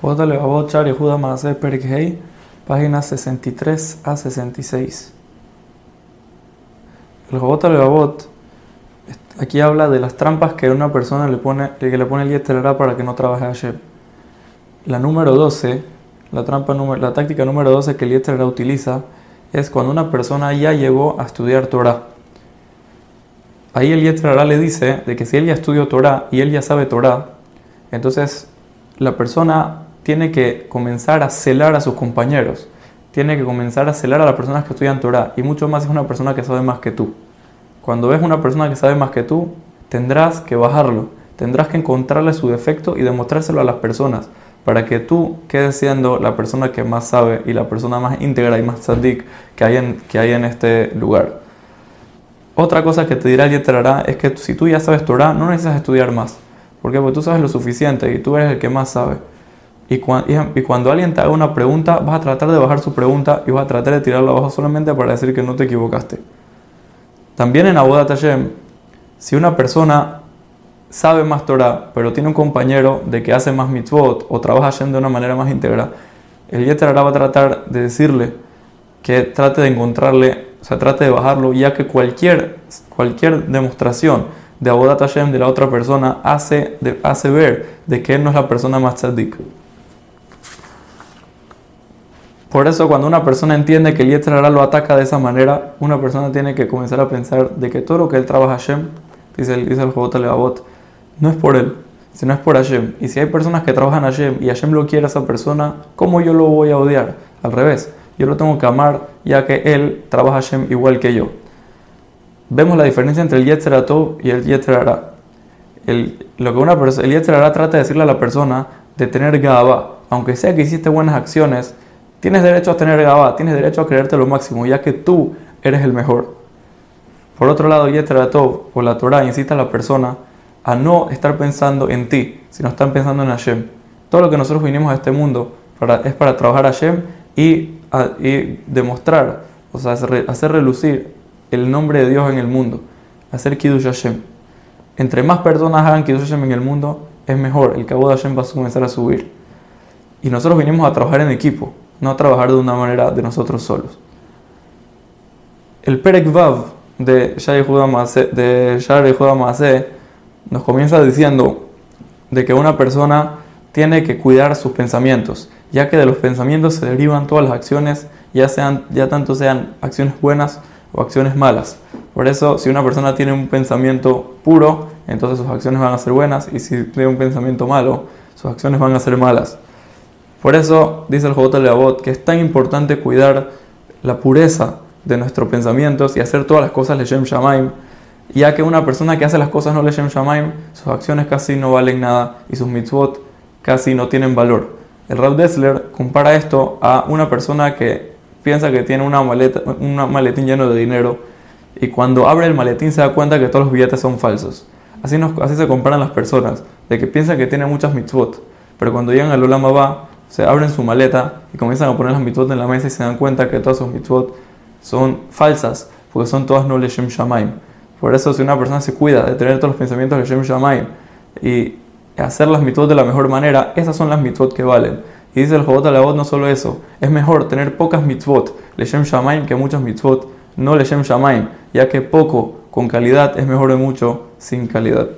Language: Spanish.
Jota Levavot Char Yehuda Maaseh Perek páginas 63 a 66. El Jota Levavot aquí habla de las trampas que una persona le pone, que le pone el Yeterara para que no trabaje a Hashem. La número 12, la, trampa, la táctica número 12 que el Yeterara utiliza es cuando una persona ya llegó a estudiar Torah. Ahí el Yeterara le dice de que si él ya estudió Torah y él ya sabe Torah, entonces la persona tiene que comenzar a celar a sus compañeros, tiene que comenzar a celar a las personas que estudian Torah y mucho más es una persona que sabe más que tú. Cuando ves una persona que sabe más que tú, tendrás que bajarlo, tendrás que encontrarle su defecto y demostrárselo a las personas para que tú quedes siendo la persona que más sabe y la persona más íntegra y más tzadik que hay en, que hay en este lugar. Otra cosa que te dirá el Yeterará es que si tú ya sabes Torah, no necesitas estudiar más. ¿Por qué? Porque tú sabes lo suficiente y tú eres el que más sabe. Y, cuando alguien te haga una pregunta, vas a tratar de bajar su pregunta y vas a tratar de tirarla abajo solamente para decir que no te equivocaste. También en Abu Hashem, si una persona sabe más Torah, pero tiene un compañero de que hace más mitzvot o trabaja Hashem de una manera más íntegra, el Yeter va a tratar de decirle que trate de encontrarle, o sea, trate de bajarlo, ya que cualquier, cualquier demostración de Abodat Hashem de la otra persona hace, hace ver de que él no es la persona más tzadik. Por eso cuando una persona entiende que el Yetzirah lo ataca de esa manera, una persona tiene que comenzar a pensar de que todo lo que él trabaja Hashem, dice el, dice el Jobot Levavot, no es por él, sino es por Hashem. Y si hay personas que trabajan Hashem y Hashem lo quiere a esa persona, ¿cómo yo lo voy a odiar? Al revés, yo lo tengo que amar ya que él trabaja Hashem igual que yo. Vemos la diferencia entre el Yetzirah y el Yetzirah. El, lo que una persona, el Yetzirah trata de decirle a la persona de tener gaba, aunque sea que hiciste buenas acciones, Tienes derecho a tener Gabá, tienes derecho a creerte lo máximo, ya que tú eres el mejor. Por otro lado, Tov o la Torah incita a la persona a no estar pensando en ti, sino estar pensando en Hashem. Todo lo que nosotros vinimos a este mundo para, es para trabajar a Hashem y, demostrar, o sea, hacer, relucir el nombre de Dios en el mundo, hacer Kiddush Hashem. Entre más personas hagan Kiddush Hashem en el mundo, es mejor, el cabo de Hashem va a comenzar a subir. Y nosotros vinimos a trabajar en equipo no trabajar de una manera de nosotros solos. El Perek Vav de Shari Maase nos comienza diciendo de que una persona tiene que cuidar sus pensamientos, ya que de los pensamientos se derivan todas las acciones, ya, sean, ya tanto sean acciones buenas o acciones malas. Por eso, si una persona tiene un pensamiento puro, entonces sus acciones van a ser buenas, y si tiene un pensamiento malo, sus acciones van a ser malas. Por eso dice el Jobot Leabot que es tan importante cuidar la pureza de nuestros pensamientos y hacer todas las cosas Leshem Shamaim, ya que una persona que hace las cosas no Leshem Shamaim, sus acciones casi no valen nada y sus mitzvot casi no tienen valor. El Rab Dessler compara esto a una persona que piensa que tiene una maleta, un maletín lleno de dinero y cuando abre el maletín se da cuenta que todos los billetes son falsos. Así, así se comparan las personas, de que piensan que tienen muchas mitzvot, pero cuando llegan al Olam va se abren su maleta y comienzan a poner las mitzvot en la mesa y se dan cuenta que todas sus mitzvot son falsas, porque son todas no Leshem Shamaim. Por eso, si una persona se cuida de tener todos los pensamientos Leshem Shamaim y hacer las mitzvot de la mejor manera, esas son las mitzvot que valen. Y dice el Jobot voz no solo eso, es mejor tener pocas mitzvot Leshem Shamaim que muchas mitzvot no Leshem Shamaim, ya que poco con calidad es mejor de mucho sin calidad.